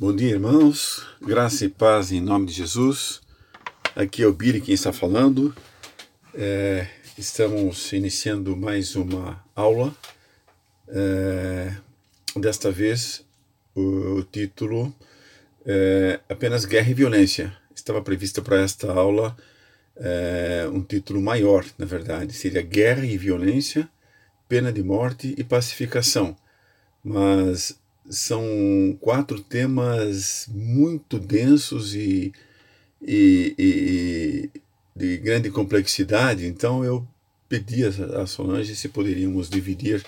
Bom dia, irmãos. Graça e paz em nome de Jesus. Aqui é o Billy quem está falando. É, estamos iniciando mais uma aula. É, desta vez, o, o título é apenas Guerra e Violência. Estava previsto para esta aula é, um título maior, na verdade. Seria Guerra e Violência, Pena de Morte e Pacificação. Mas são quatro temas muito densos e, e, e, de grande complexidade, então eu pedi a Solange se poderíamos dividir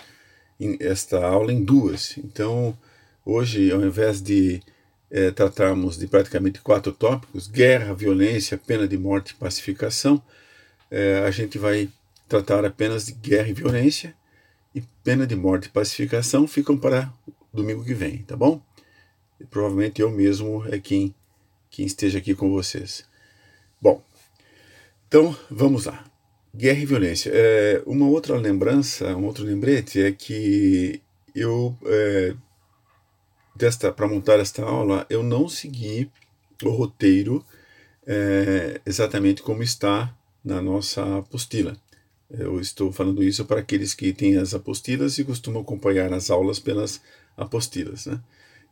esta aula em duas. Então, hoje, ao invés de é, tratarmos de praticamente quatro tópicos, guerra, violência, pena de morte e pacificação, é, a gente vai tratar apenas de guerra e violência, e pena de morte e pacificação ficam para domingo que vem, tá bom? E provavelmente eu mesmo é quem, quem esteja aqui com vocês. Bom, então vamos lá. Guerra e violência. É, uma outra lembrança, um outro lembrete é que eu, é, para montar esta aula, eu não segui o roteiro é, exatamente como está na nossa apostila. Eu estou falando isso para aqueles que têm as apostilas e costumam acompanhar as aulas pelas apostilas. Né?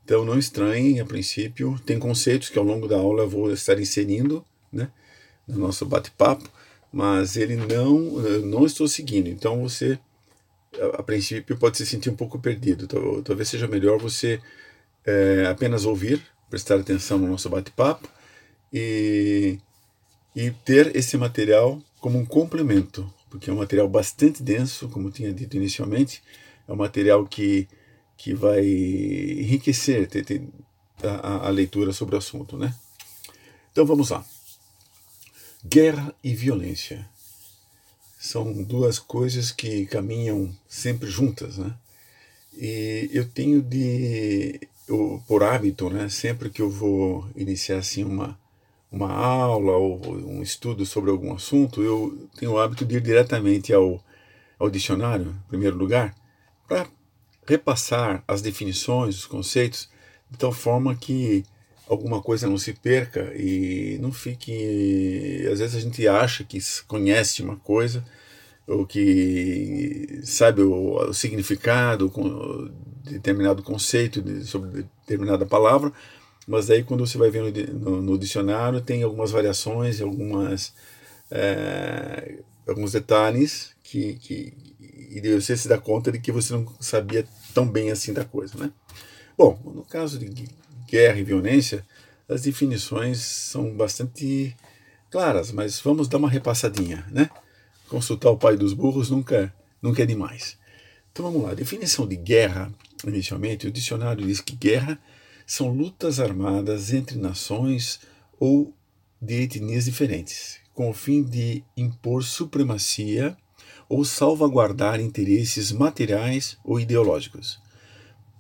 Então não estranhem, a princípio, tem conceitos que ao longo da aula eu vou estar inserindo né, no nosso bate-papo, mas ele não, não estou seguindo. Então você, a, princípio, pode se sentir um pouco perdido. Talvez seja melhor você é, apenas ouvir, prestar atenção no nosso bate-papo e, e ter esse material como um complemento, porque é um material bastante denso, como tinha dito inicialmente, é um material que que vai enriquecer ter, ter a, a, leitura sobre o assunto, né? Então vamos lá. Guerra e violência são duas coisas que caminham sempre juntas, né? E eu tenho de, eu, por hábito, né? Sempre que eu vou iniciar assim uma uma aula ou um estudo sobre algum assunto, eu tenho o hábito de ir diretamente ao, ao dicionário, em primeiro lugar, para repassar as definições, os conceitos, de tal forma que alguma coisa não se perca e não fique. Às vezes a gente acha que conhece uma coisa ou que sabe o, o significado de determinado conceito de, sobre determinada palavra, mas aí quando você vai ver no, no, no dicionário tem algumas variações, algumas é, alguns detalhes que, que e você se dá conta de que você não sabia tão bem assim da coisa, né? Bom, no caso de guerra e violência, as definições são bastante claras, mas vamos dar uma repassadinha, né? Consultar o pai dos burros nunca, nunca é demais. Então vamos lá. Definição de guerra, inicialmente, o dicionário diz que guerra são lutas armadas entre nações ou de etnias diferentes, com o fim de impor supremacia ou salvaguardar interesses materiais ou ideológicos.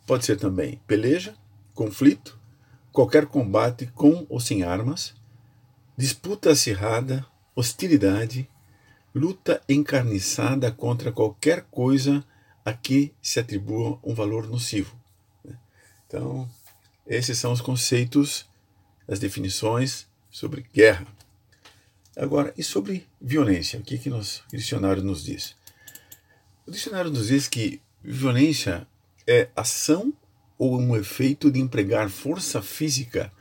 Pode ser também peleja, conflito, qualquer combate com ou sem armas, disputa acirrada, hostilidade, luta encarniçada contra qualquer coisa a que se atribua um valor nocivo. Então, esses são os conceitos, as definições sobre guerra. Agora, e sobre violência? O que, que nos, o dicionário nos diz? O dicionário nos diz que violência é ação ou um efeito de empregar força física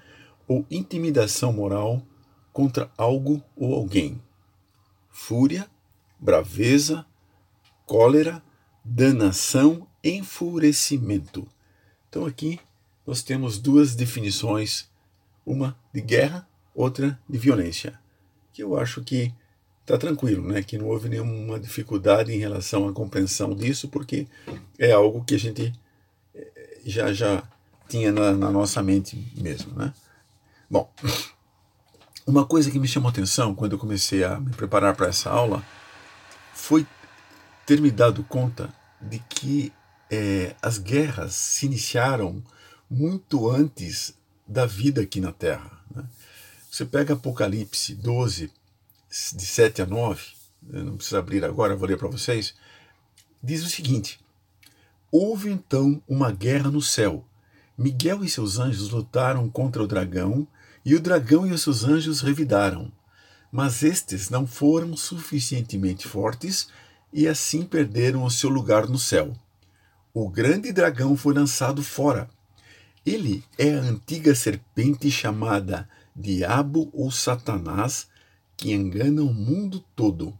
ou intimidação moral contra algo ou alguém. Fúria, braveza, cólera, danação, enfurecimento. Então aqui nós temos duas definições, uma de guerra, outra de violência que eu acho que está tranquilo, né? que não houve nenhuma dificuldade em relação à compreensão disso, porque é algo que a gente eh, já já tinha na, na nossa mente mesmo. Né? Bom, uma coisa que me chamou atenção quando eu comecei a me preparar para essa aula foi ter me dado conta de que é, as guerras se iniciaram muito antes da vida aqui na Terra. Né? Você pega Apocalipse 12, de 7 a 9, não precisa abrir agora, vou ler para vocês. Diz o seguinte: Houve então uma guerra no céu. Miguel e seus anjos lutaram contra o dragão, e o dragão e os seus anjos revidaram. Mas estes não foram suficientemente fortes e assim perderam o seu lugar no céu. O grande dragão foi lançado fora. Ele é a antiga serpente chamada Diabo ou Satanás, que engana o mundo todo.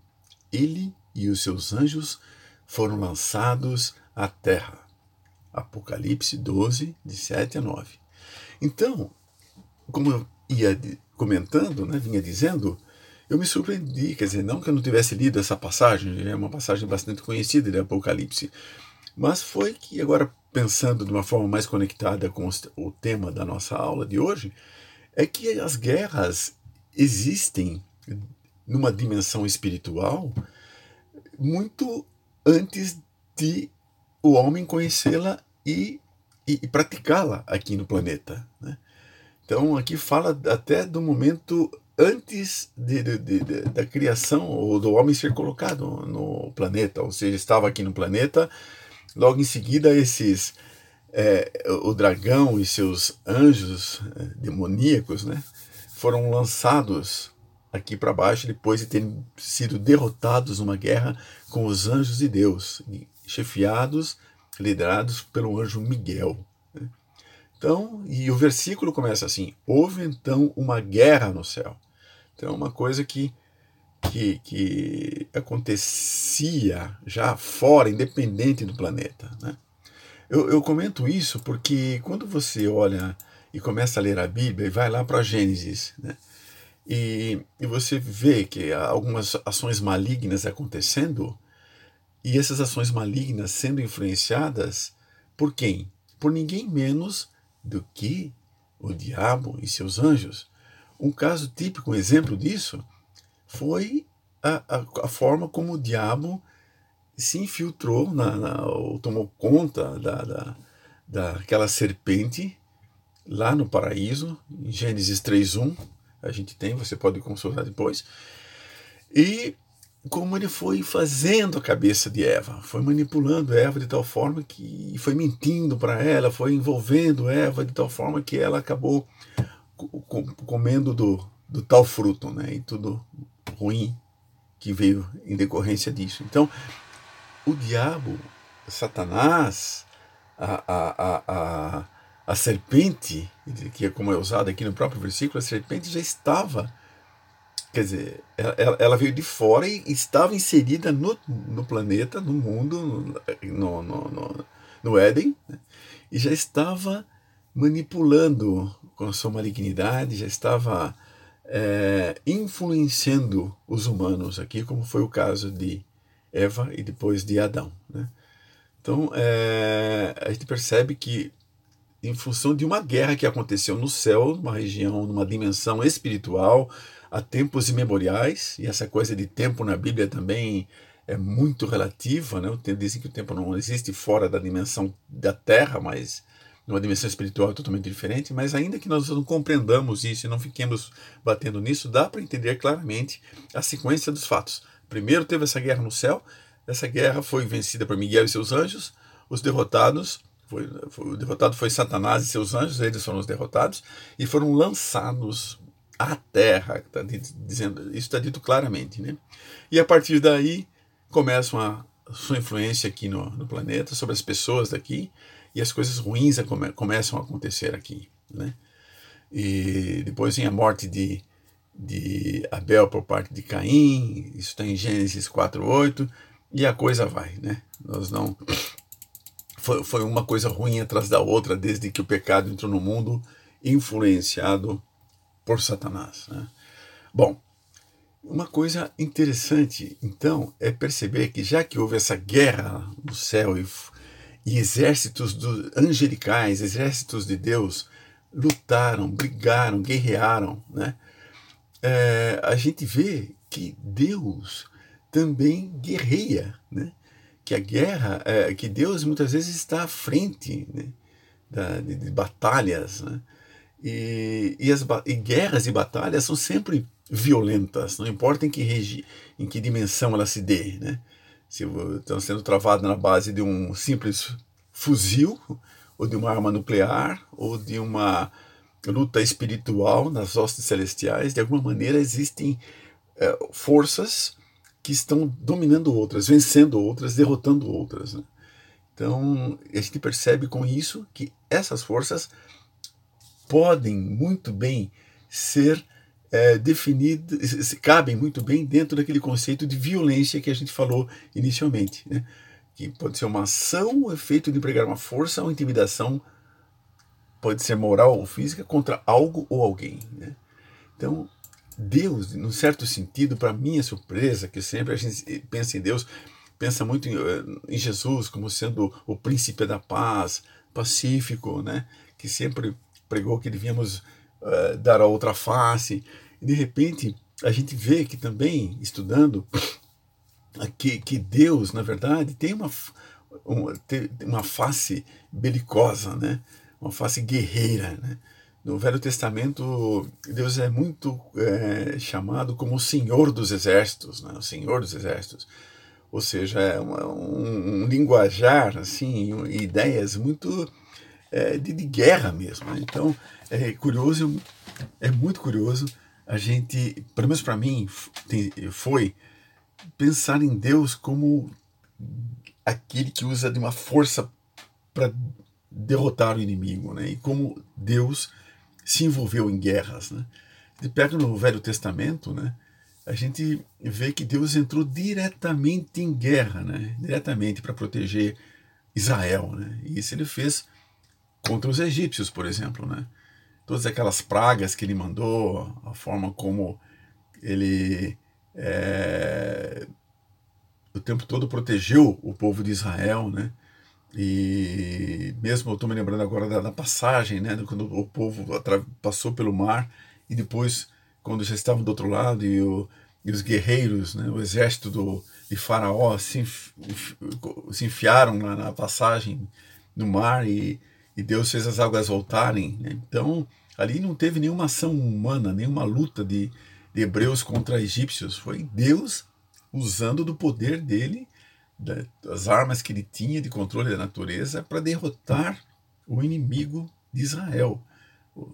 Ele e os seus anjos foram lançados à terra. Apocalipse 12, de 7 a 9. Então, como eu ia comentando, né, vinha dizendo, eu me surpreendi, quer dizer, não que eu não tivesse lido essa passagem, é uma passagem bastante conhecida de Apocalipse, mas foi que agora pensando de uma forma mais conectada com o tema da nossa aula de hoje, é que as guerras existem numa dimensão espiritual muito antes de o homem conhecê-la e, e, e praticá-la aqui no planeta. Né? Então, aqui fala até do momento antes de, de, de, da criação ou do homem ser colocado no planeta, ou seja, estava aqui no planeta. Logo em seguida, esses é, o dragão e seus anjos é, demoníacos, né, foram lançados aqui para baixo depois de terem sido derrotados numa guerra com os anjos de Deus, chefiados, liderados pelo anjo Miguel. Né? Então, e o versículo começa assim: houve então uma guerra no céu. Então, é uma coisa que que, que acontecia já fora, independente do planeta, né? Eu, eu comento isso porque quando você olha e começa a ler a Bíblia e vai lá para Gênesis, né? E, e você vê que há algumas ações malignas acontecendo, e essas ações malignas sendo influenciadas por quem? Por ninguém menos do que o diabo e seus anjos. Um caso típico, um exemplo disso, foi a, a, a forma como o diabo se infiltrou, na, na, ou tomou conta da, da, daquela serpente lá no paraíso, em Gênesis 3.1, a gente tem, você pode consultar depois, e como ele foi fazendo a cabeça de Eva, foi manipulando Eva de tal forma que foi mentindo para ela, foi envolvendo Eva de tal forma que ela acabou comendo do, do tal fruto, né? E tudo ruim que veio em decorrência disso. Então, o diabo, Satanás, a, a, a, a, serpente, que é como é usado aqui no próprio versículo, a serpente já estava, quer dizer, ela, ela veio de fora e estava inserida no, no planeta, no mundo, no, no, no, no Éden, né? e já estava manipulando com a sua malignidade, já estava é, influenciando os humanos aqui, como foi o caso de Eva e depois de Adão. Né? Então, é, a gente percebe que, em função de uma guerra que aconteceu no céu, numa região, numa dimensão espiritual, há tempos imemoriais, e essa coisa de tempo na Bíblia também é muito relativa, né? dizem que o tempo não existe fora da dimensão da Terra, mas numa dimensão espiritual totalmente diferente, mas ainda que nós não compreendamos isso e não fiquemos batendo nisso, dá para entender claramente a sequência dos fatos. Primeiro teve essa guerra no céu, essa guerra foi vencida por Miguel e seus anjos, os derrotados, foi, foi, o derrotado foi Satanás e seus anjos, eles foram os derrotados, e foram lançados à terra, tá dizendo, isso está dito claramente. Né? E a partir daí começam a sua influência aqui no, no planeta, sobre as pessoas daqui, e as coisas ruins come, começam a acontecer aqui. Né? E depois vem a morte de de Abel por parte de Caim, isso está em Gênesis 4:8 e a coisa vai, né? Nós não foi, foi uma coisa ruim atrás da outra desde que o pecado entrou no mundo, influenciado por Satanás. Né? Bom, uma coisa interessante, então, é perceber que já que houve essa guerra no céu e, e exércitos do, angelicais, exércitos de Deus, lutaram, brigaram, guerrearam, né? É, a gente vê que Deus também guerreia, né? que a guerra, é, que Deus muitas vezes está à frente né? da, de, de, batalhas, né? e, e, as, e guerras e batalhas são sempre violentas, não importa em que, regi, em que dimensão ela se dê. Né? Se estão sendo travadas na base de um simples fuzil, ou de uma arma nuclear, ou de uma luta espiritual nas hostes celestiais. De alguma maneira existem é, forças que estão dominando outras, vencendo outras, derrotando outras. Né? Então, a gente percebe com isso que essas forças podem muito bem ser é, definidas, cabem muito bem dentro daquele conceito de violência que a gente falou inicialmente. Né? Que pode ser uma ação, o efeito de empregar uma força ou intimidação, pode ser moral ou física, contra algo ou alguém. Né? Então, Deus, num certo sentido, para minha surpresa, que sempre a gente pensa em Deus, pensa muito em, eh, em, Jesus como sendo o príncipe da paz, pacífico, né? que sempre pregou que devíamos uh, dar a outra face. E de repente, a gente vê que também, estudando, que, que Deus, na verdade, tem uma, uma, uma face belicosa, né? Uma face guerreira. Né? No Velho Testamento, Deus é muito é, chamado como o Senhor dos Exércitos, né? o Senhor dos Exércitos. Ou seja, é um, um, linguajar, assim, ideias muito é, de, de, guerra mesmo. Né? Então, é curioso, é muito curioso a gente, pelo menos para mim, tem, foi pensar em Deus como aquele que usa de uma força para derrotar o inimigo, né? E como Deus se envolveu em guerras. Né? E pega no Velho Testamento, né? a gente vê que Deus entrou diretamente em guerra, né? diretamente para proteger Israel. Né? E isso ele fez contra os egípcios, por exemplo. Né? Todas aquelas pragas que ele mandou, a forma como ele é, o tempo todo protegeu o povo de Israel, né? E mesmo eu estou me lembrando agora da, da, passagem, né, quando o povo passou pelo mar e depois, quando já estavam do outro lado e, o, e os guerreiros, né, o exército do, de Faraó se, se enfiaram na, na passagem no mar e, e, Deus fez as águas voltarem. Né? Então, ali não teve nenhuma ação humana, nenhuma luta de, de hebreus contra egípcios. Foi Deus usando do poder dele das armas que ele tinha de controle da natureza para derrotar o inimigo de Israel,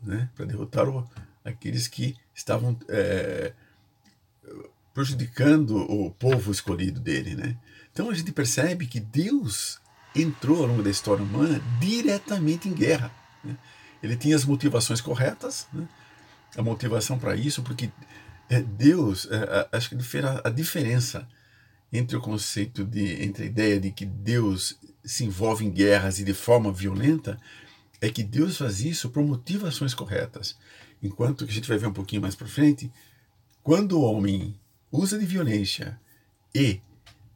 né? para derrotar o, aqueles que estavam é, prejudicando o povo escolhido dele. Né? Então a gente percebe que Deus entrou ao longo da história humana diretamente em guerra. Né? Ele tinha as motivações corretas, né? a motivação para isso, porque é, Deus, é, acho que a diferença entre o conceito de, entre a ideia de que Deus se envolve em guerras e de forma violenta, é que Deus faz isso por motivações corretas. Enquanto que a gente vai ver um pouquinho mais para frente, quando o homem usa de violência e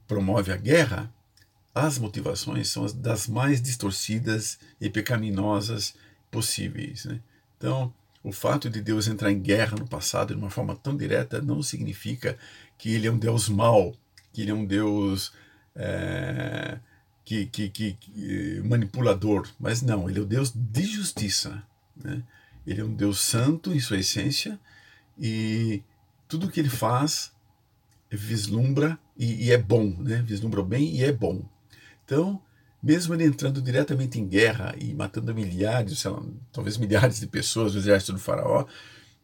promove a guerra, as motivações são as das mais distorcidas e pecaminosas possíveis. Né? Então, o fato de Deus entrar em guerra no passado de uma forma tão direta não significa que ele é um Deus mau, que um Deus é, que, que, que, que, manipulador, mas não, ele é o Deus de justiça. Né? Ele é um Deus santo em sua essência e tudo que ele faz vislumbra e, e é bom, né? vislumbra bem e é bom. Então, mesmo ele entrando diretamente em guerra e matando milhares, lá, talvez milhares de pessoas do exército do faraó,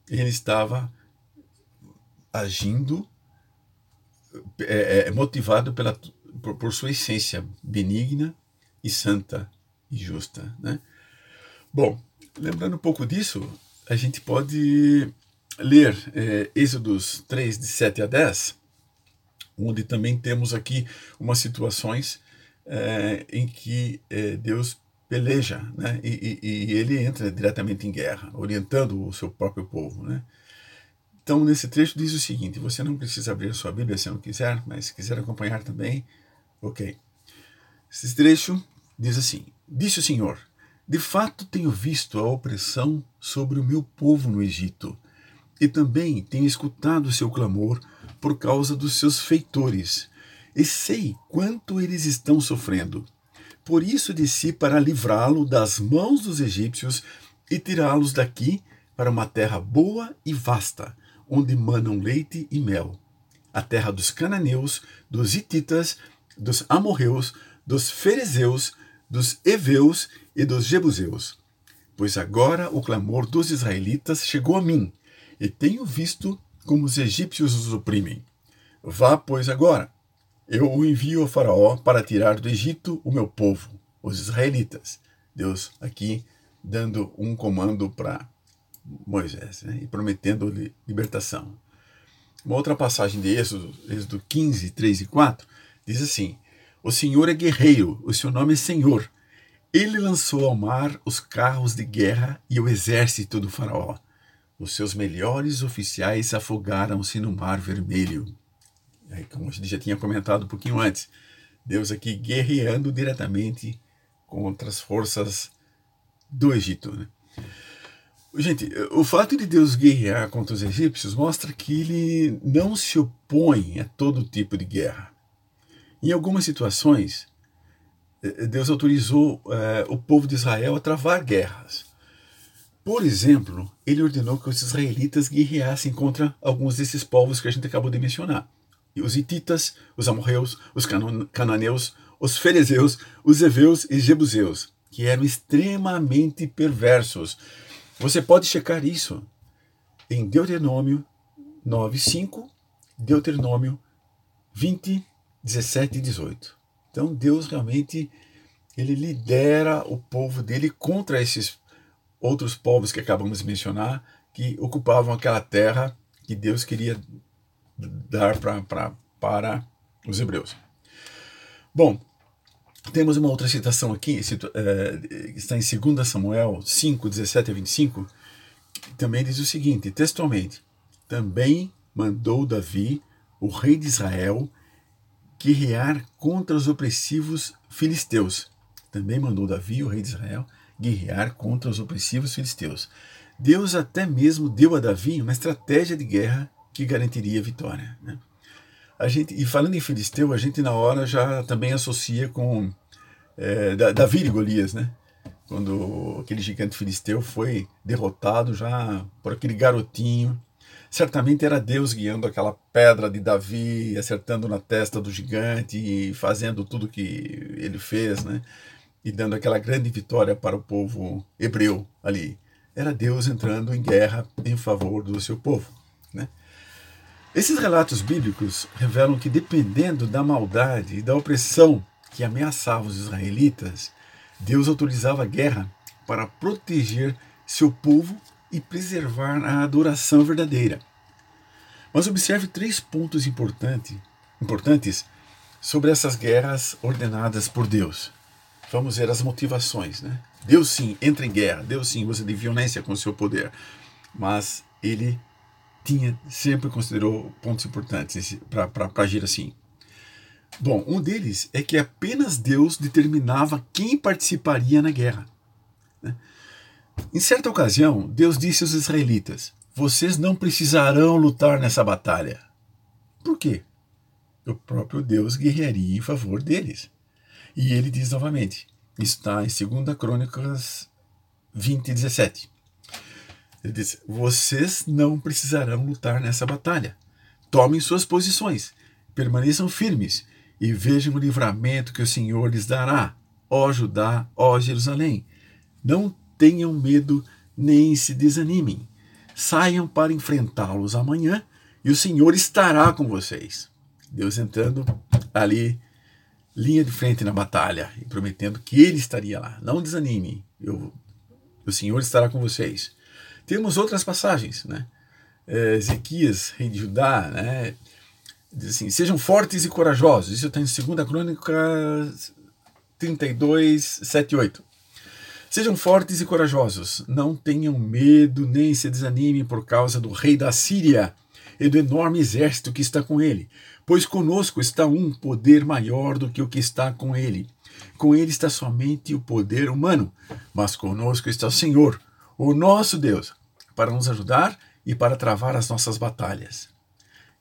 ele estava agindo é, é, é motivado pela, por, por, sua essência benigna e santa e justa. Né? Bom, lembrando um pouco disso, a gente pode ler é, Êxodos 3, de 7 a 10, onde também temos aqui umas situações é, em que é, Deus peleja, né? E, e, e, ele entra diretamente em guerra, orientando o seu próprio povo, né? Então, nesse trecho diz o seguinte: você não precisa abrir sua Bíblia se não quiser, mas se quiser acompanhar também, ok. Esse trecho diz assim: Disse o Senhor: De fato tenho visto a opressão sobre o meu povo no Egito, e também tenho escutado o seu clamor por causa dos seus feitores, e sei quanto eles estão sofrendo. Por isso desci para livrá-lo das mãos dos egípcios e tirá-los daqui para uma terra boa e vasta onde manam leite e mel, a terra dos cananeus, dos hititas, dos amorreus, dos ferezeus, dos Eveus e dos Jebuseus. Pois agora o clamor dos israelitas chegou a mim, e tenho visto como os egípcios os oprimem. Vá, pois, agora. Eu o envio a Faraó para tirar do Egito o meu povo, os israelitas. Deus aqui dando um comando para Moisés né, e prometendo libertação. Uma outra passagem de Êxodo, Êxodo 15, 3 e 4, diz assim: O Senhor é guerreiro, o seu nome é Senhor. Ele lançou ao mar os carros de guerra e o exército do Faraó. Os seus melhores oficiais afogaram-se no Mar Vermelho. Aí, como a gente já tinha comentado um pouquinho antes, Deus aqui guerreando diretamente contra as forças do Egito. Né? Gente, o fato de Deus guerrear contra os egípcios mostra que ele não se opõe a todo tipo de guerra. Em algumas situações, eh, Deus autorizou eh, o povo de Israel a travar guerras. Por exemplo, ele ordenou que os israelitas guerreassem contra alguns desses povos que a gente acabou de mencionar. Os hititas, os amorreus, os cananeus, os ferezeus, os heveus e jebuseus, que eram extremamente perversos. Você pode checar isso em Deuteronômio 9:5, Deuteronômio 20, 17 e 18. Então Deus realmente ele lidera o povo dele contra esses outros povos que acabamos de mencionar, que ocupavam aquela terra que Deus queria dar pra, pra, para os hebreus. Bom, temos uma outra citação aqui, é, está em 2 Samuel 5, 17 a 25, que também diz o seguinte, textualmente, também mandou Davi, o rei de Israel, guerrear contra os opressivos filisteus. Também mandou Davi, o rei de Israel, guerrear contra os opressivos filisteus. Deus até mesmo deu a Davi uma estratégia de guerra que garantiria a vitória. Né? A gente, e falando em filisteu, a gente na hora já também associa com é, Davi e Golias, né? quando aquele gigante filisteu foi derrotado já por aquele garotinho. Certamente era Deus guiando aquela pedra de Davi, acertando na testa do gigante e fazendo tudo que ele fez, né? e dando aquela grande vitória para o povo hebreu ali. Era Deus entrando em guerra em favor do seu povo. Né? Esses relatos bíblicos revelam que, dependendo da maldade e da opressão que ameaçava os israelitas, Deus autorizava a guerra para proteger seu povo e preservar a adoração verdadeira. Mas observe três pontos importante, importantes sobre essas guerras ordenadas por Deus. Vamos ver as motivações, né? Deus sim entra em guerra, Deus sim usa de violência com seu poder, mas ele tinha sempre considerou pontos importantes para agir assim. Bom, um deles é que apenas Deus determinava quem participaria na guerra. Né? Em certa ocasião, Deus disse aos israelitas: Vocês não precisarão lutar nessa batalha. Por quê? O próprio Deus guerrearia em favor deles. E ele diz novamente, está em 2 Crônicas 20, 17. Ele diz: Vocês não precisarão lutar nessa batalha. Tomem suas posições, permaneçam firmes e vejam o livramento que o Senhor lhes dará, ó Judá, ó Jerusalém. Não tenham medo nem se desanimem. Saiam para enfrentá-los amanhã e o Senhor estará com vocês. Deus entrando ali linha de frente na batalha e prometendo que ele estaria lá. Não desanime, eu, o Senhor estará com vocês. Temos outras passagens, né? É, Ezequias, rei de Judá, né? Diz assim: sejam fortes e corajosos. Isso está em 2 Crônica 32, 7 e 8. Sejam fortes e corajosos, não tenham medo nem se desanimem por causa do rei da Síria e do enorme exército que está com ele, Pois conosco está um poder maior do que o que está com ele. Com ele está somente o poder humano, mas conosco está o Senhor, o nosso Deus, para nos ajudar e para travar as nossas batalhas.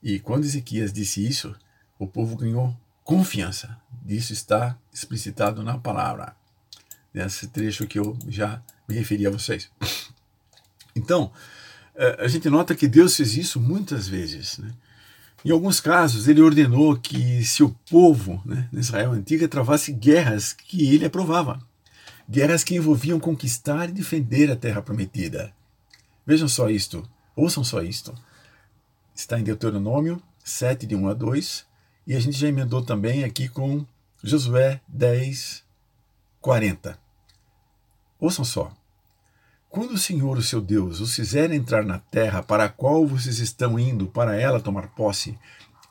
E quando Ezequias disse isso, o povo ganhou confiança. Isso está explicitado na palavra, nesse trecho que eu já me referi a vocês. Então, eh, a gente nota que Deus fez isso muitas vezes. Né? Em alguns casos, ele ordenou que se o povo, né, na Israel antiga, travasse guerras que ele aprovava. Guerras que envolviam conquistar e defender a terra prometida. Vejam só isto, ouçam só isto. Está em Deuteronômio 7, de 1 a 2, e a gente já emendou também aqui com Josué 10, 40. Ouçam só. Quando o Senhor, o seu Deus, os fizer entrar na terra para a qual vocês estão indo para ela tomar posse,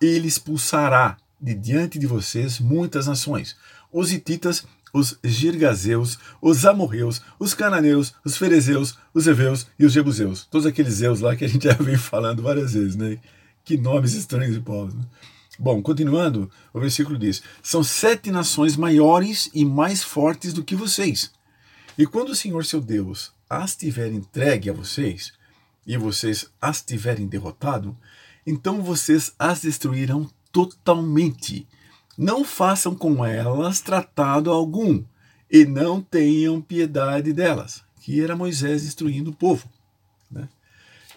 ele expulsará de diante de vocês muitas nações: os hititas, os girgazeus, os amorreus, os cananeus, os ferezeus, os heveus e os jebuseus. Todos aqueles zeus lá que a gente já vem falando várias vezes, né? Que nomes estranhos de povos. Né? Bom, continuando, o versículo diz: São sete nações maiores e mais fortes do que vocês. E quando o Senhor seu Deus as tiver entregue a vocês, e vocês as tiverem derrotado, então vocês as destruirão totalmente. Não façam com elas tratado algum, e não tenham piedade delas. Que era Moisés destruindo o povo. Né?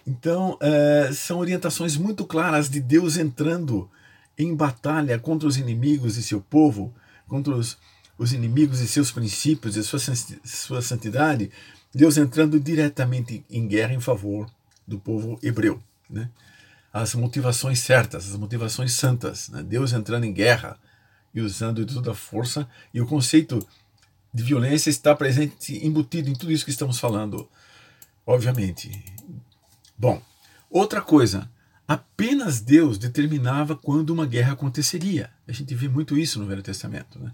Então, é, são orientações muito claras de Deus entrando em batalha contra os inimigos de seu povo, contra os, os inimigos de seus princípios, de sua, sua santidade, Deus entrando diretamente em guerra em favor do povo hebreu. Né? As motivações certas, as motivações santas. Né? Deus entrando em guerra e usando de toda a força. E o conceito de violência está presente, embutido em tudo isso que estamos falando, obviamente. Bom, outra coisa. Apenas Deus determinava quando uma guerra aconteceria. A gente vê muito isso no Velho Testamento. Né?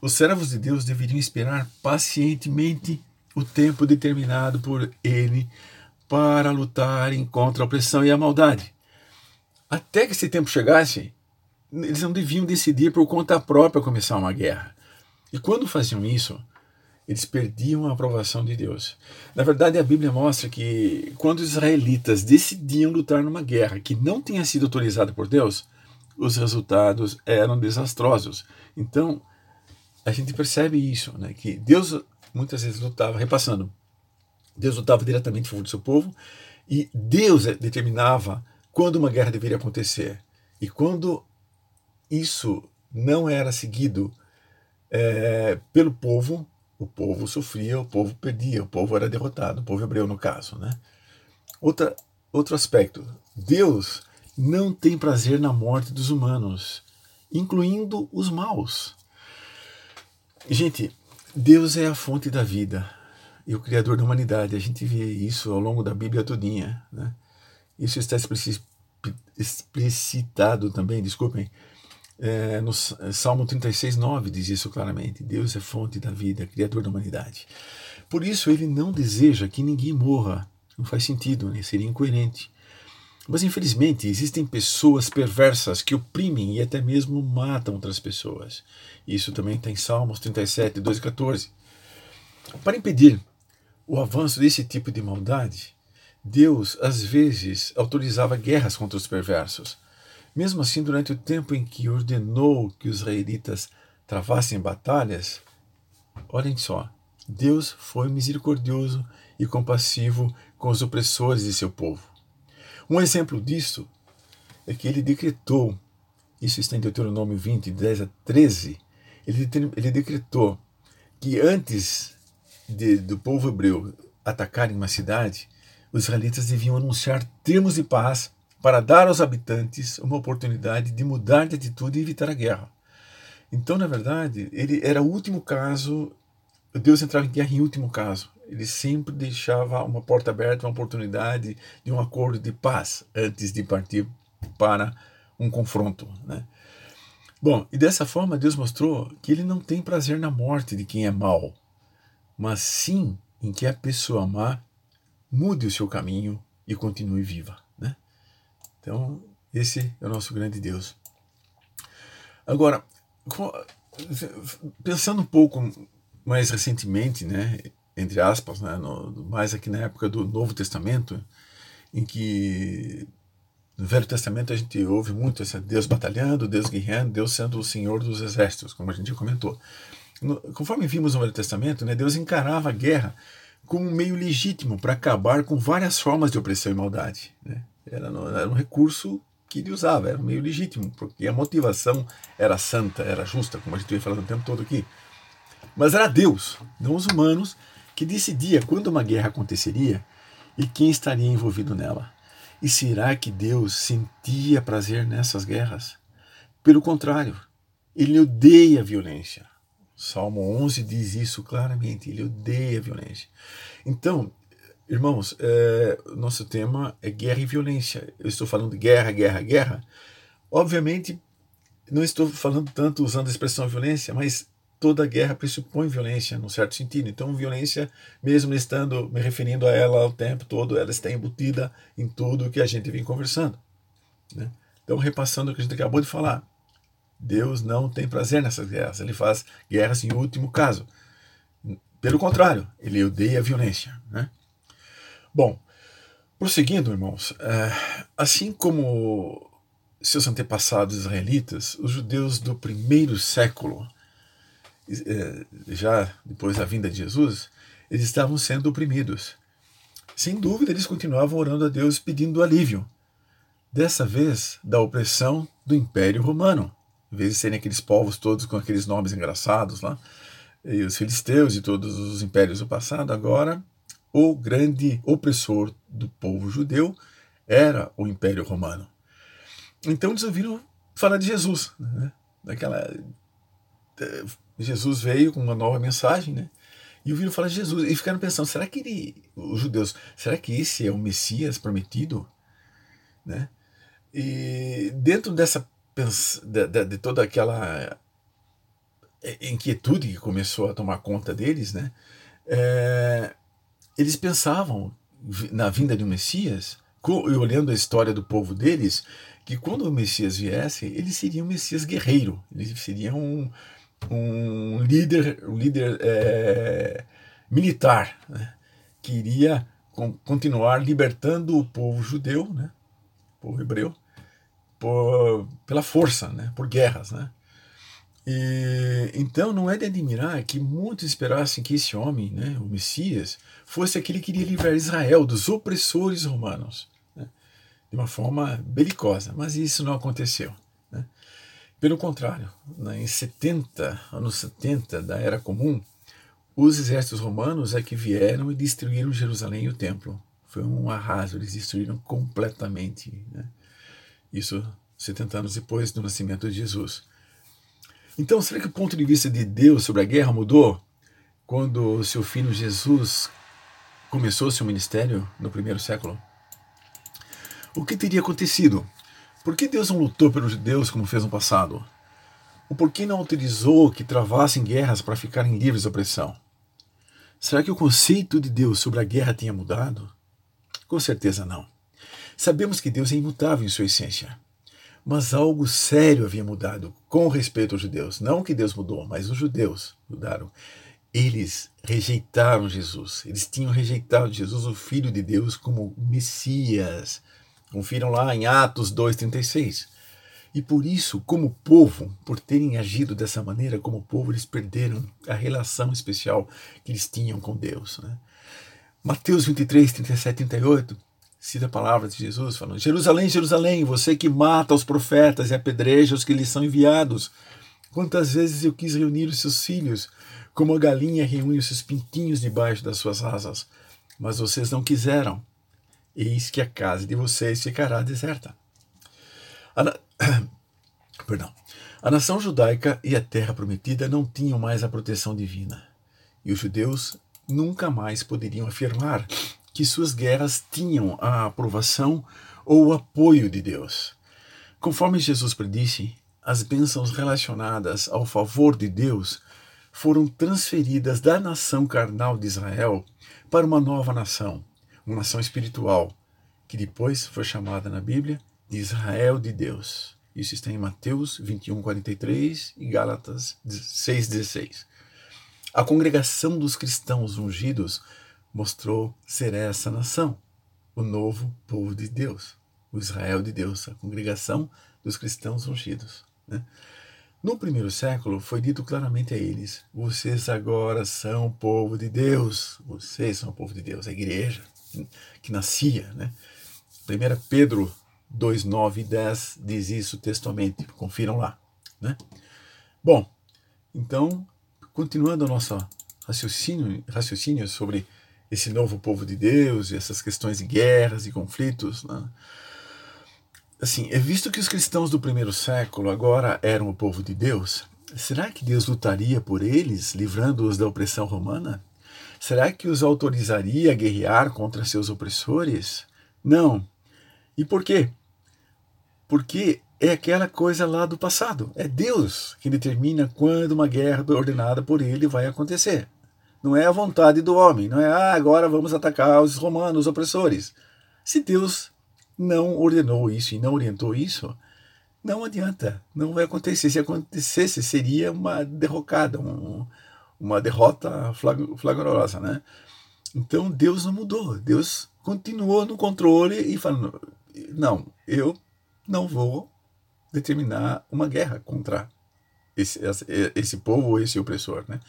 Os servos de Deus deveriam esperar pacientemente o tempo determinado por ele para lutarem contra a opressão e a maldade. Até que esse tempo chegasse, eles não deviam decidir por conta própria começar uma guerra. E quando faziam isso, eles perdiam a aprovação de Deus. Na verdade, a Bíblia mostra que quando os israelitas decidiam lutar numa guerra que não tinha sido autorizada por Deus, os resultados eram desastrosos. Então, a gente percebe isso, né? que Deus muitas vezes lutava, repassando, Deus lutava diretamente em favor do seu povo e Deus determinava quando uma guerra deveria acontecer. E quando isso não era seguido é, pelo povo, o povo sofria, o povo perdia, o povo era derrotado, o povo hebreu no caso. Né? Outra, outro aspecto: Deus não tem prazer na morte dos humanos, incluindo os maus. Gente, Deus é a fonte da vida e o Criador da humanidade. A gente vê isso ao longo da Bíblia todinha. Né? Isso está explicitado também, desculpem, é, no Salmo 36, 9 diz isso claramente. Deus é fonte da vida, Criador da humanidade. Por isso ele não deseja que ninguém morra. Não faz sentido, né? seria incoerente. Mas infelizmente existem pessoas perversas que oprimem e até mesmo matam outras pessoas. Isso também está em Salmos 37, 12 e 14. Para impedir o avanço desse tipo de maldade, Deus às vezes autorizava guerras contra os perversos. Mesmo assim, durante o tempo em que ordenou que os israelitas travassem batalhas, olhem só, Deus foi misericordioso e compassivo com os opressores de seu povo. Um exemplo disso é que ele decretou, isso está em Deuteronômio 20, 10 a 13, ele, ele decretou que antes de, do povo hebreu atacarem uma cidade, os israelitas deviam anunciar termos de paz para dar aos habitantes uma oportunidade de mudar de atitude e evitar a guerra. Então, na verdade, ele era o último caso, Deus entrava em guerra em último caso ele sempre deixava uma porta aberta, uma oportunidade de um acordo de paz antes de partir para um confronto. Né? Bom, e dessa forma Deus mostrou que ele não tem prazer na morte de quem é mau, mas sim em que a pessoa má mude o seu caminho e continue viva. Então, esse é o nosso grande Deus. Agora, pensando um pouco mais recentemente, né, entre aspas, né, no, mais aqui na época do Novo Testamento, em que no Velho Testamento a gente ouve muito esse Deus batalhando, Deus guerreando, Deus sendo o Senhor dos exércitos, como a gente já comentou. No, conforme vimos no Velho Testamento, né, Deus encarava a guerra como um meio legítimo para acabar com várias formas de opressão e maldade. Né? Era, era um recurso que ele usava, era meio legítimo, porque a motivação era santa, era justa, como a gente vem falando o tempo todo aqui. Mas era Deus, não os humanos, que decidia quando uma guerra aconteceria e quem estaria envolvido nela. E será que Deus sentia prazer nessas guerras? Pelo contrário, ele odeia a violência. Salmo 11 diz isso claramente, ele odeia a violência. Então, irmãos, é, nosso tema é guerra e violência. Eu estou falando de guerra, guerra, guerra. Obviamente, não estou falando tanto usando a expressão violência, mas toda guerra pressupõe violência, num certo sentido. Então, violência, mesmo estando me referindo a ela o tempo todo, ela está embutida em tudo que a gente vem conversando. Né? Então, repassando o que a gente acabou de falar. Deus não tem prazer nessas guerras. Ele faz guerras em último caso. Pelo contrário, ele odeia a violência. Né? Bom, prosseguindo, irmãos, é, assim como seus antepassados israelitas, os judeus do primeiro século, é, já depois da vinda de Jesus, eles estavam sendo oprimidos. Sem dúvida, eles continuavam orando a Deus pedindo alívio. Dessa vez, da opressão do Império Romano em vez de serem aqueles povos todos com aqueles nomes engraçados lá, e os filisteus e todos os impérios do passado, agora o grande opressor do povo judeu era o Império Romano. Então eles ouviram falar de Jesus, né? Daquela eh, Jesus veio com uma nova mensagem, né? E ouviram falar de Jesus e ficaram pensando: será que ele, os judeus, será que esse é o Messias prometido, né? E dentro dessa de, de, de toda aquela é, inquietude que começou a tomar conta deles, né? É, eles pensavam na vinda de um Messias, e olhando a história do povo deles, que quando o Messias viesse, ele seria um Messias guerreiro, ele seria um, um líder, um líder é, militar, né? que iria continuar libertando o povo judeu, né? o povo hebreu, por, pela força, né? por guerras. Né? E, então não é de admirar que muitos esperassem que esse homem, né, o Messias, fosse aquele que iria livrar Israel dos opressores romanos, né? de uma forma belicosa, mas isso não aconteceu. Né? Pelo contrário, né, em 70, anos 70 da Era Comum, os exércitos romanos é que vieram e destruíram Jerusalém e o templo. Foi um arraso, eles destruíram completamente. Né? Isso 70 anos depois do nascimento de Jesus. Então, será que o ponto de vista de Deus sobre a guerra mudou quando seu filho Jesus começou seu ministério no primeiro século? O que teria acontecido? Por que Deus não lutou pelos judeus como fez no passado? Ou por que não autorizou que travassem guerras para ficarem livres da opressão? Será que o conceito de Deus sobre a guerra tinha mudado? Com certeza não. Sabemos que Deus é imutável em sua essência. Mas algo sério havia mudado com respeito aos judeus. Não que Deus mudou, mas os judeus mudaram. Eles rejeitaram Jesus. Eles tinham rejeitado Jesus, o Filho de Deus, como Messias. Confiram lá em Atos 2,36. E por isso, como povo, por terem agido dessa maneira, como povo, eles perderam a relação especial que eles tinham com Deus. Né? Mateus 23, 37, 38 cita a palavra de Jesus falando: Jerusalém, Jerusalém, você que mata os profetas e apedreja os que lhes são enviados. Quantas vezes eu quis reunir os seus filhos, como a galinha reúne os seus pintinhos debaixo das suas asas, mas vocês não quiseram. Eis que a casa de vocês ficará deserta. A na... Perdão. A nação judaica e a terra prometida não tinham mais a proteção divina, e os judeus nunca mais poderiam afirmar que suas guerras tinham a aprovação ou o apoio de Deus. Conforme Jesus predisse, as bênçãos relacionadas ao favor de Deus foram transferidas da nação carnal de Israel para uma nova nação, uma nação espiritual, que depois foi chamada na Bíblia de Israel de Deus. Isso está em Mateus 21, 43 e Gálatas 6, 16. A congregação dos cristãos ungidos mostrou ser essa nação, o novo povo de Deus, o Israel de Deus, a congregação dos cristãos ungidos. Né? No primeiro século, foi dito claramente a eles: vocês agora são o povo de Deus, vocês são o povo de Deus, a igreja que nascia. Né? 1 Pedro 2, 9 e 10 diz isso textualmente. Confiram lá. Né? Bom, então, continuando o nosso raciocínio, raciocínio sobre esse novo povo de Deus e essas questões de guerras e conflitos, né? assim, é visto que os cristãos do primeiro século agora eram o povo de Deus, será que Deus lutaria por eles, livrando-os da opressão romana? Será que os autorizaria a guerrear contra seus opressores? Não. E por quê? Porque é aquela coisa lá do passado. É Deus que determina quando uma guerra ordenada por ele vai acontecer. Não é a vontade do homem, não é ah, agora vamos atacar os romanos, os opressores. Se Deus não ordenou isso e não orientou isso, não adianta, não vai acontecer. Se acontecesse, seria uma derrocada, um, uma derrota flagrosa, né? Então Deus não mudou, Deus continuou no controle e falando: não, eu não vou determinar uma guerra contra esse, esse povo ou esse opressor, né?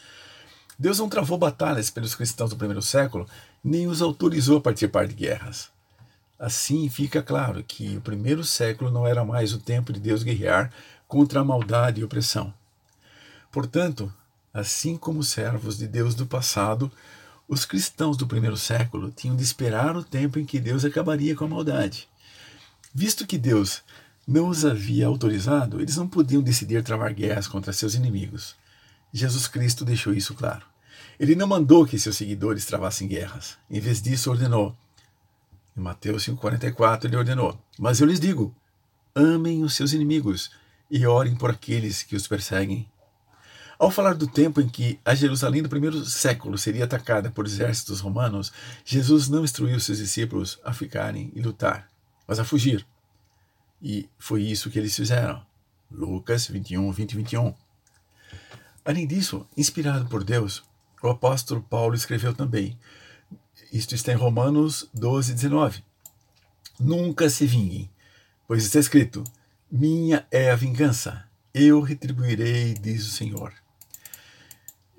Deus não travou batalhas pelos cristãos do primeiro século, nem os autorizou a participar de guerras. Assim fica claro que o primeiro século não era mais o tempo de Deus guerrear contra a maldade e opressão. Portanto, assim como os servos de Deus do passado, os cristãos do primeiro século tinham de esperar o tempo em que Deus acabaria com a maldade. Visto que Deus não os havia autorizado, eles não podiam decidir travar guerras contra seus inimigos. Jesus Cristo deixou isso claro. Ele não mandou que seus seguidores travassem guerras. Em vez disso, ordenou: em Mateus 5,44 ele ordenou: Mas eu lhes digo, amem os seus inimigos e orem por aqueles que os perseguem. Ao falar do tempo em que a Jerusalém do primeiro século seria atacada por exércitos romanos, Jesus não instruiu seus discípulos a ficarem e lutar, mas a fugir. E foi isso que eles fizeram. Lucas 21, 20 e 21. Além disso, inspirado por Deus, o apóstolo Paulo escreveu também: isto está em Romanos 12, 19. Nunca se vinguem, pois está escrito: Minha é a vingança, eu retribuirei, diz o Senhor.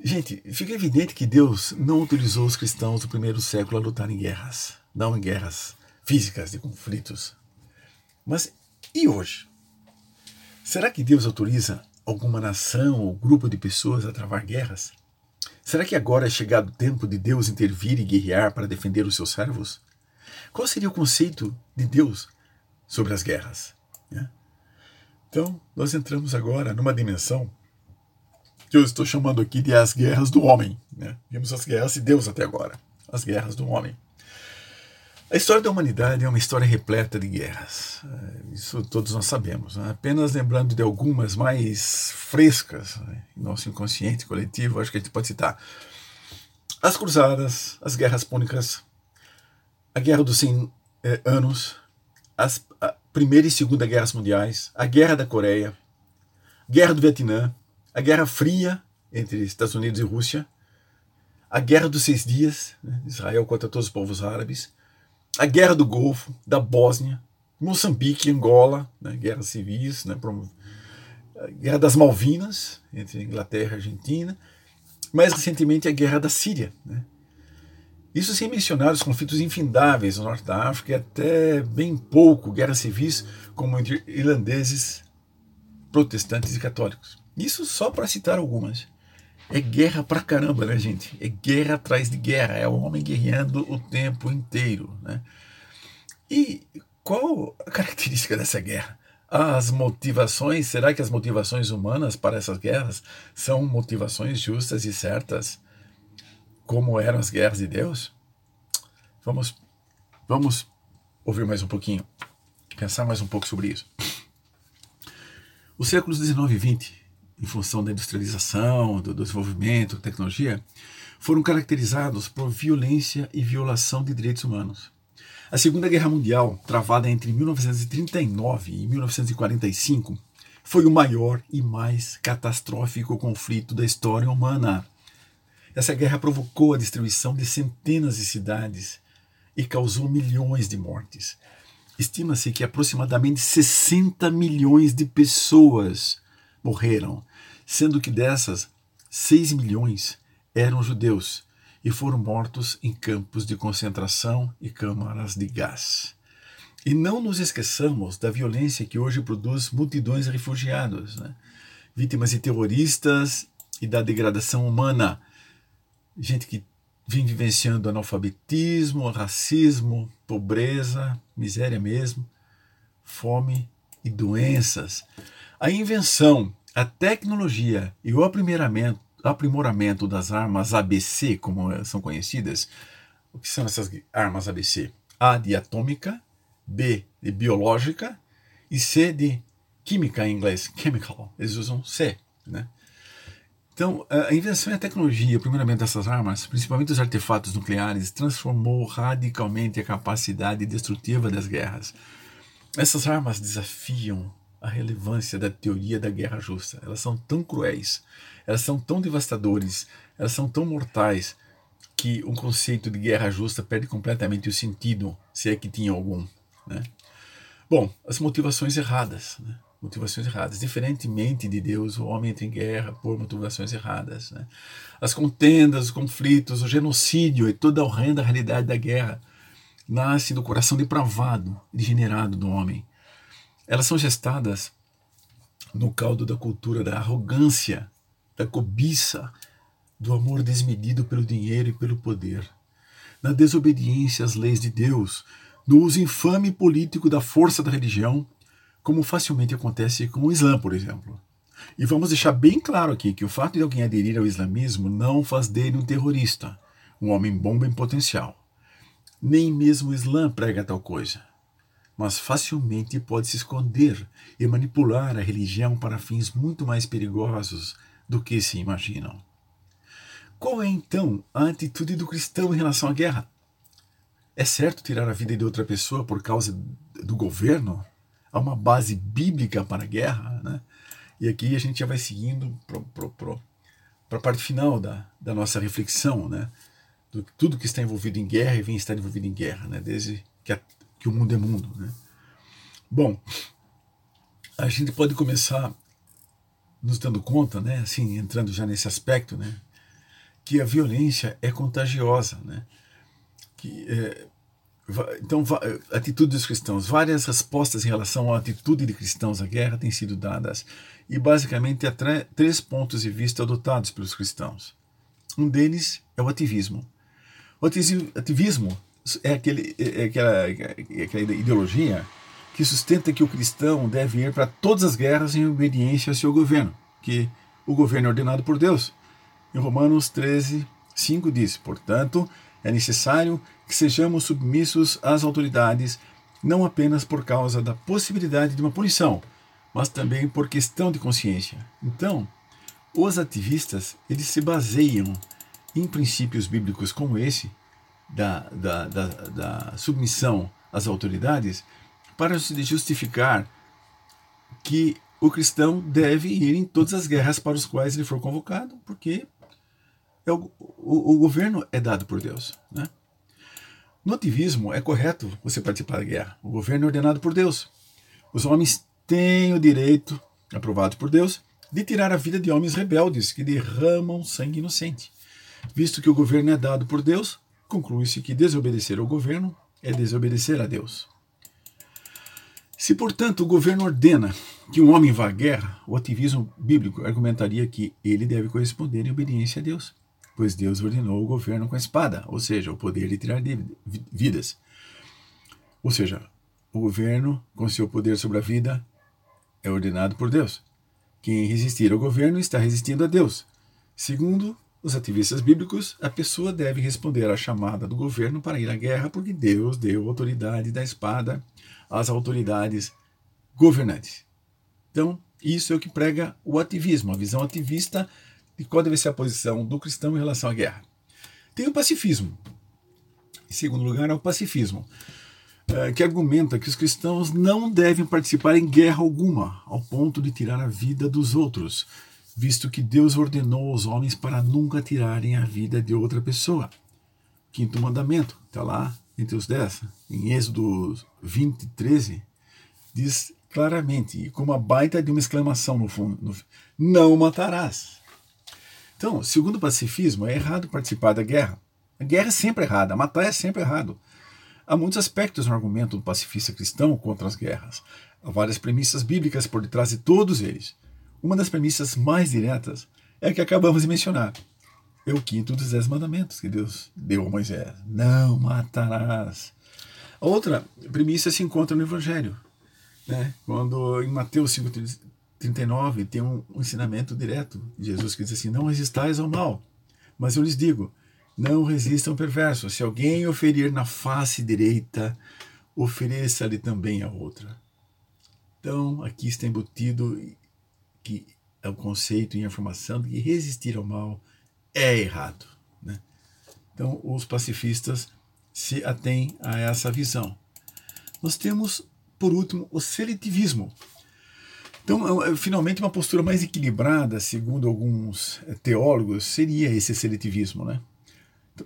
Gente, fica evidente que Deus não autorizou os cristãos do primeiro século a lutar em guerras, não em guerras físicas de conflitos. Mas e hoje? Será que Deus autoriza alguma nação ou grupo de pessoas a travar guerras? Será que agora é chegado o tempo de Deus intervir e guerrear para defender os seus servos? Qual seria o conceito de Deus sobre as guerras? Né? Então, nós entramos agora numa dimensão que eu estou chamando aqui de as guerras do homem. Né? Vimos as guerras de Deus até agora, as guerras do homem. A história da humanidade é uma história repleta de guerras. É, isso todos nós sabemos. Né? Apenas lembrando de algumas mais frescas né? nosso inconsciente coletivo, acho que a gente pode citar as Cruzadas, as Guerras Púnicas, a Guerra dos 100 eh, Anos, as, a Primeira e Segunda Guerras Mundiais, a Guerra da Coreia, a Guerra do Vietnã, a Guerra Fria entre Estados Unidos e Rússia, a Guerra dos Seis Dias, né? Israel contra todos os povos árabes, a Guerra do Golfo, da Bósnia, Moçambique, Angola, né, guerras civis, né, a Guerra das Malvinas, entre Inglaterra e Argentina, mais recentemente a Guerra da Síria. Né. Isso sem mencionar os conflitos infindáveis no Norte da África e até bem pouco guerras civis, como entre irlandeses, protestantes e católicos. Isso só para citar algumas. É guerra pra caramba, né, gente? É guerra atrás de guerra, é o homem guerreando o tempo inteiro, né? E qual a característica dessa guerra? As motivações, será que as motivações humanas para essas guerras são motivações justas e certas, como eram as guerras de Deus? Vamos, vamos ouvir mais um pouquinho, pensar mais um pouco sobre isso. Os séculos 19 e 20 em função da industrialização, do desenvolvimento, da tecnologia, foram caracterizados por violência e violação de direitos humanos. A Segunda Guerra Mundial, travada entre 1939 e 1945, foi o maior e mais catastrófico conflito da história humana. Essa guerra provocou a destruição de centenas de cidades e causou milhões de mortes. Estima-se que aproximadamente 60 milhões de pessoas morreram sendo que dessas, 6 milhões eram judeus e foram mortos em campos de concentração e câmaras de gás. E não nos esqueçamos da violência que hoje produz multidões de refugiados, né? vítimas de terroristas e da degradação humana. Gente que vem vivenciando analfabetismo, racismo, pobreza, miséria mesmo, fome e doenças. A invenção, a tecnologia e o aprimoramento, aprimoramento das armas ABC, como são conhecidas, o que são essas armas ABC? A de atômica, B de biológica e C de química em inglês, chemical. Eles usam C, né? Então, a invenção e a tecnologia, primeiramente dessas armas, principalmente os artefatos nucleares, transformou radicalmente a capacidade destrutiva das guerras. Essas armas desafiam a relevância da teoria da guerra justa. Elas são tão cruéis, elas são tão devastadoras, elas são tão mortais que um conceito de guerra justa perde completamente o sentido, se é que tinha algum. Né? Bom, as motivações erradas. Né? Motivações erradas. Diferentemente de Deus, o homem entra em guerra por motivações erradas. Né? As contendas, os conflitos, o genocídio e toda a horrenda realidade da guerra nasce do coração depravado, degenerado do homem. Elas são gestadas no caldo da cultura da arrogância, da cobiça, do amor desmedido pelo dinheiro e pelo poder, na desobediência às leis de Deus, do uso infame político da força da religião, como facilmente acontece com o Islã, por exemplo. E vamos deixar bem claro aqui que o fato de alguém aderir ao islamismo não faz dele um terrorista, um homem bomba em potencial. Nem mesmo o Islã prega tal coisa. Mas facilmente pode se esconder e manipular a religião para fins muito mais perigosos do que se imaginam. Qual é então a atitude do cristão em relação à guerra? É certo tirar a vida de outra pessoa por causa do governo? Há uma base bíblica para a guerra, né? E aqui a gente já vai seguindo para a parte final da, da nossa reflexão, né? Do, tudo que está envolvido em guerra e vem estar envolvido em guerra, né? Desde que, a, que o mundo é mundo, né? Bom, a gente pode começar nos dando conta, né? Assim, entrando já nesse aspecto, né? Que a violência é contagiosa, né? que é, então atitude dos cristãos, várias respostas em relação à atitude de cristãos à guerra têm sido dadas e basicamente há três pontos de vista adotados pelos cristãos. Um deles é o ativismo. O ativismo é, aquele, é, é aquela, é aquela ideologia que sustenta que o cristão deve ir para todas as guerras em obediência ao seu governo, que o governo é ordenado por Deus. Em Romanos 13, 5 diz: Portanto, é necessário que sejamos submissos às autoridades, não apenas por causa da possibilidade de uma punição, mas também por questão de consciência. Então, os ativistas eles se baseiam em princípios bíblicos como esse, da, da, da, da submissão às autoridades, para se justificar que o cristão deve ir em todas as guerras para as quais ele for convocado, porque é o, o, o governo é dado por Deus. Né? No ativismo, é correto você participar da guerra. O governo é ordenado por Deus. Os homens têm o direito, aprovado por Deus, de tirar a vida de homens rebeldes que derramam sangue inocente. Visto que o governo é dado por Deus, conclui-se que desobedecer ao governo é desobedecer a Deus. Se, portanto, o governo ordena que um homem vá à guerra, o ativismo bíblico argumentaria que ele deve corresponder em obediência a Deus pois Deus ordenou o governo com a espada, ou seja, o poder de tirar vidas. Ou seja, o governo, com seu poder sobre a vida, é ordenado por Deus. Quem resistir ao governo está resistindo a Deus. Segundo os ativistas bíblicos, a pessoa deve responder à chamada do governo para ir à guerra, porque Deus deu autoridade da espada às autoridades governantes. Então, isso é o que prega o ativismo, a visão ativista e qual deve ser a posição do cristão em relação à guerra. Tem o pacifismo. Em segundo lugar, é o pacifismo, é, que argumenta que os cristãos não devem participar em guerra alguma, ao ponto de tirar a vida dos outros, visto que Deus ordenou aos homens para nunca tirarem a vida de outra pessoa. Quinto mandamento, está lá entre os dez, em Êxodo 20, 13, diz claramente, com uma baita de uma exclamação no fundo: no, não matarás. Então, segundo o pacifismo, é errado participar da guerra. A guerra é sempre errada, matar é sempre errado. Há muitos aspectos no argumento do pacifista cristão contra as guerras. Há várias premissas bíblicas por detrás de todos eles. Uma das premissas mais diretas é a que acabamos de mencionar. É o quinto dos dez mandamentos que Deus deu a Moisés. Não matarás. A outra premissa se encontra no Evangelho. Né? Quando em Mateus 5,39 tem um, ensinamento direto de Jesus que diz assim: Não resistais ao mal, mas eu lhes digo, não resistam perverso. Se alguém oferir na face direita, ofereça-lhe também a outra. Então, aqui está embutido que é o conceito e a informação de que resistir ao mal é errado. Né? Então, os pacifistas se atém a essa visão. Nós temos, por último, o seletivismo. Então, é, é, finalmente, uma postura mais equilibrada, segundo alguns é, teólogos, seria esse seletivismo, né?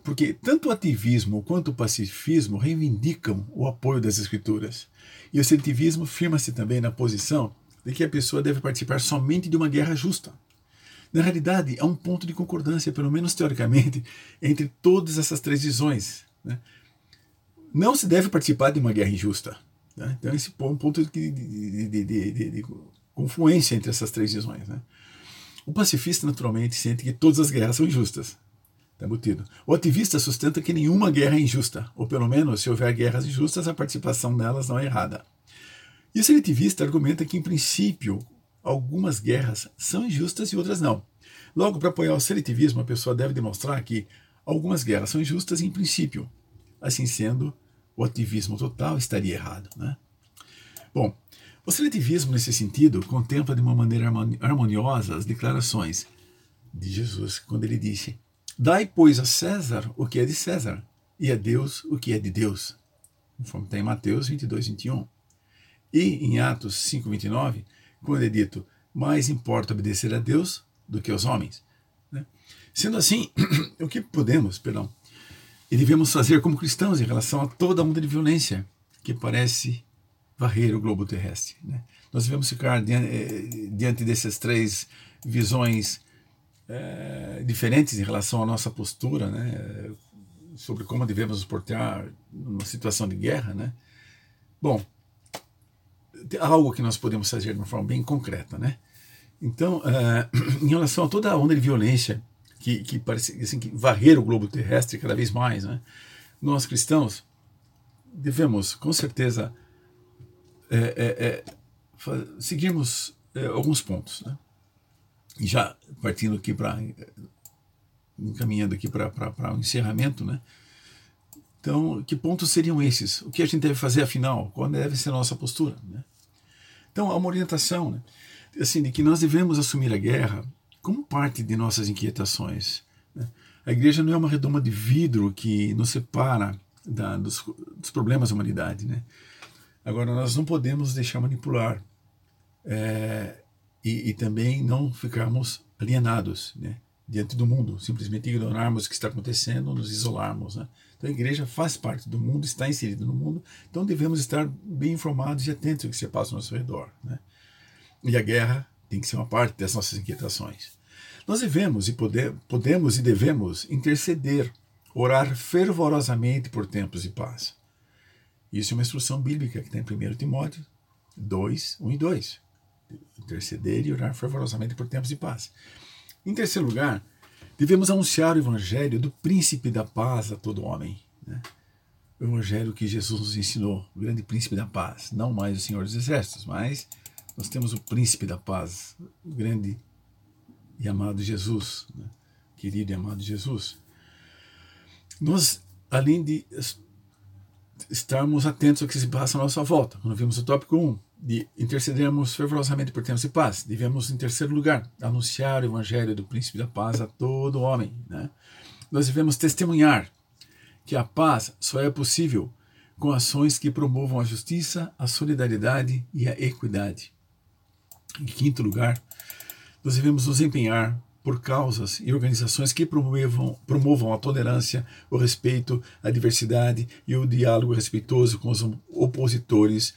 Porque tanto o ativismo quanto o pacifismo reivindicam o apoio das escrituras. E o seletivismo firma-se também na posição de que a pessoa deve participar somente de uma guerra justa. Na realidade, há um ponto de concordância, pelo menos teoricamente, entre todas essas três visões. Né? Não se deve participar de uma guerra injusta. Né? Então, esse é um ponto de, de, de, de, confluência entre essas três visões. Né? O pacifista, naturalmente, sente que todas as guerras são injustas. Está embutido. O ativista sustenta que nenhuma guerra é injusta, ou pelo menos, se houver guerras injustas, a participação nelas não é errada. E o seletivista argumenta que, em princípio, algumas guerras são injustas e outras não. Logo, para apoiar o seletivismo, a pessoa deve demonstrar que algumas guerras são injustas em princípio. Assim sendo, o ativismo total estaria errado. Né? Bom, o seletivismo, nesse sentido, contempla de uma maneira harmoniosa as declarações de Jesus, quando ele disse: Dai, pois, a César o que é de César, e a Deus o que é de Deus. Conforme está em Mateus 22, 21. E em Atos 5, 29, quando é dito: Mais importa obedecer a Deus do que aos homens. Né? Sendo assim, o que podemos, perdão, e devemos fazer como cristãos em relação a toda a onda de violência que parece varrer o globo terrestre. Né? Nós devemos ficar diante, eh, diante dessas três visões é, diferentes em relação à nossa postura, né? sobre como devemos nos portar numa situação de guerra. Né? Bom, algo que nós podemos fazer de uma forma bem concreta. Né? Então, é, em relação a toda a onda de violência que, que parece assim, que varrer o globo terrestre cada vez mais, né? nós cristãos devemos, com certeza, é, é, é seguirmos é, alguns pontos. Né? E já partindo aqui para. encaminhando aqui para o encerramento, né? Então, que pontos seriam esses? O que a gente deve fazer afinal? Qual deve ser a nossa postura? Né? Então, há uma orientação, né? assim, de que nós devemos assumir a guerra como parte de nossas inquietações. Né? A igreja não é uma redoma de vidro que nos separa da, dos, dos, problemas da humanidade. Né? Agora, nós não podemos deixar manipular é, e, e, também não ficarmos alienados né? diante do mundo, simplesmente ignorarmos o que está acontecendo, nos isolarmos. Né? Então, a igreja faz parte do mundo, está inserida no mundo, então devemos estar bem informados e atentos ao que se passa ao nosso redor. Né? E a guerra tem que ser uma parte das nossas inquietações. Nós devemos e poder, podemos e devemos interceder, orar fervorosamente por tempos de paz. Isso é uma instrução bíblica que está em 1 Timóteo 2, 1 e 2. Interceder e orar fervorosamente por tempos de paz. Em terceiro lugar, devemos anunciar o evangelho do príncipe da paz a todo homem. Né? O evangelho que Jesus nos ensinou, o grande príncipe da paz. Não mais o Senhor dos Exércitos, mas nós temos o príncipe da paz, o grande e amado Jesus, né? querido e amado Jesus. Nós, além de estarmos atentos ao que se passa à nossa volta, quando vimos o tópico 1, de intercedermos fervorosamente por tempos de paz, devemos, em terceiro lugar, anunciar o evangelho do príncipe da paz a todo homem. Né? Nós devemos testemunhar que a paz só é possível com ações que promovam a justiça, a solidariedade e a equidade. Em quinto lugar, nós devemos nos empenhar por causas e organizações que promovam, promovam a tolerância, o respeito, a diversidade e o diálogo respeitoso com os opositores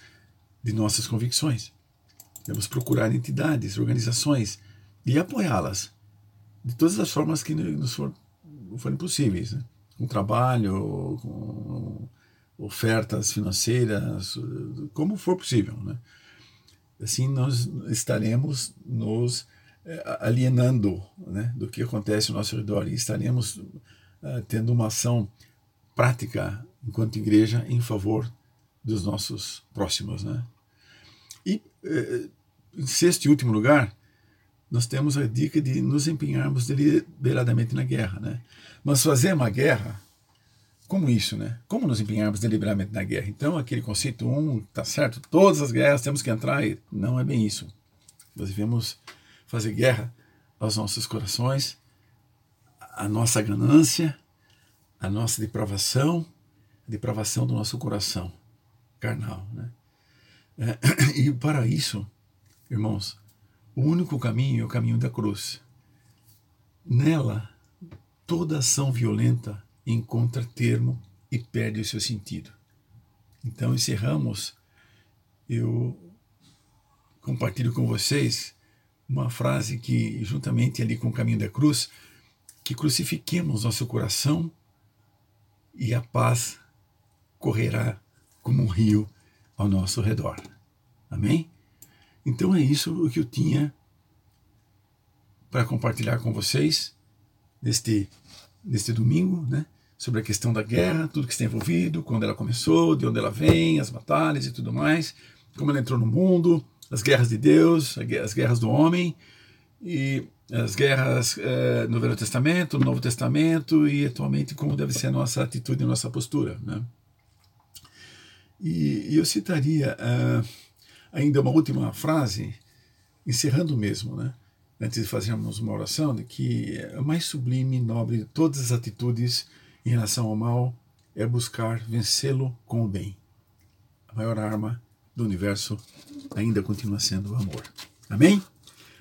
de nossas convicções. Devemos procurar entidades, organizações e apoiá-las de todas as formas que nos for, forem possíveis, né? com trabalho, com ofertas financeiras, como for possível. Né? Assim, nós estaremos nos eh, alienando né, do que acontece ao nosso redor e estaremos uh, tendo uma ação prática enquanto igreja em favor dos nossos próximos. Né? E, eh, em sexto e último lugar, nós temos a dica de nos empenharmos deliberadamente na guerra. Né? Mas fazer uma guerra, como isso? Né? Como nos empenharmos deliberadamente na guerra? Então, aquele conceito 1, um, tá certo, todas as guerras temos que entrar, e não é bem isso. Nós devemos fazer guerra aos nossos corações, à nossa ganância, à nossa depravação, a depravação do nosso coração carnal. Né? É, e para isso, irmãos, o único caminho é o caminho da cruz. Nela, toda ação violenta encontra termo e perde o seu sentido. Então, encerramos. Eu compartilho com vocês uma frase que, juntamente ali com o caminho da cruz, que crucifiquemos nosso coração e a paz correrá como um rio ao nosso redor. Amém? Então é isso o que eu tinha para compartilhar com vocês neste, neste domingo, né? Sobre a questão da guerra, tudo que está envolvido, quando ela começou, de onde ela vem, as batalhas e tudo mais, como ela entrou no mundo, as guerras de Deus, as guerras do homem e as guerras eh, no Velho Testamento, no Novo Testamento e atualmente como deve ser a nossa atitude, a nossa postura. Né? E, eu citaria uh, ainda uma última frase, encerrando mesmo, né? antes de fazermos uma oração, de que a mais sublime e nobre de todas as atitudes em relação ao mal é buscar vencê-lo com o bem. A maior arma do universo ainda continua sendo o amor. Amém?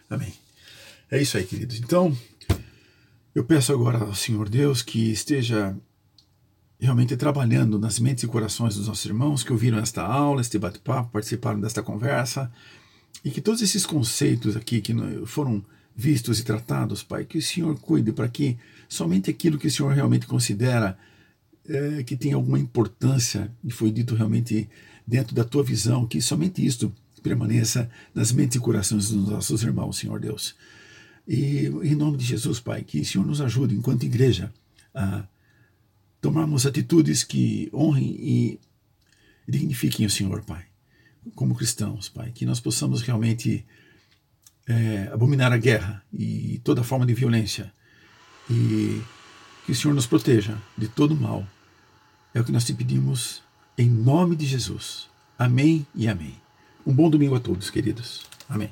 Amém. É isso aí, queridos. Então, eu peço agora ao Senhor Deus que esteja realmente trabalhando nas mentes e corações dos nossos irmãos que ouviram esta aula, este bate-papo, participaram desta conversa, e que todos esses conceitos aqui que foram vistos e tratados, Pai, que o Senhor cuide para que somente aquilo que o Senhor realmente considera é, que tem alguma importância e foi dito realmente dentro da tua visão, que somente isto permaneça nas mentes e corações dos nossos irmãos, Senhor Deus. E em nome de Jesus, Pai, que o Senhor nos ajude, enquanto igreja, a tomarmos atitudes que honrem e dignifiquem o Senhor, Pai, como cristãos, Pai, que nós possamos realmente é, abominar a guerra e toda forma de violência e que o Senhor nos proteja de todo mal. É o que nós te pedimos em nome de Jesus. Amém e amém. Um bom domingo a todos, queridos. Amém.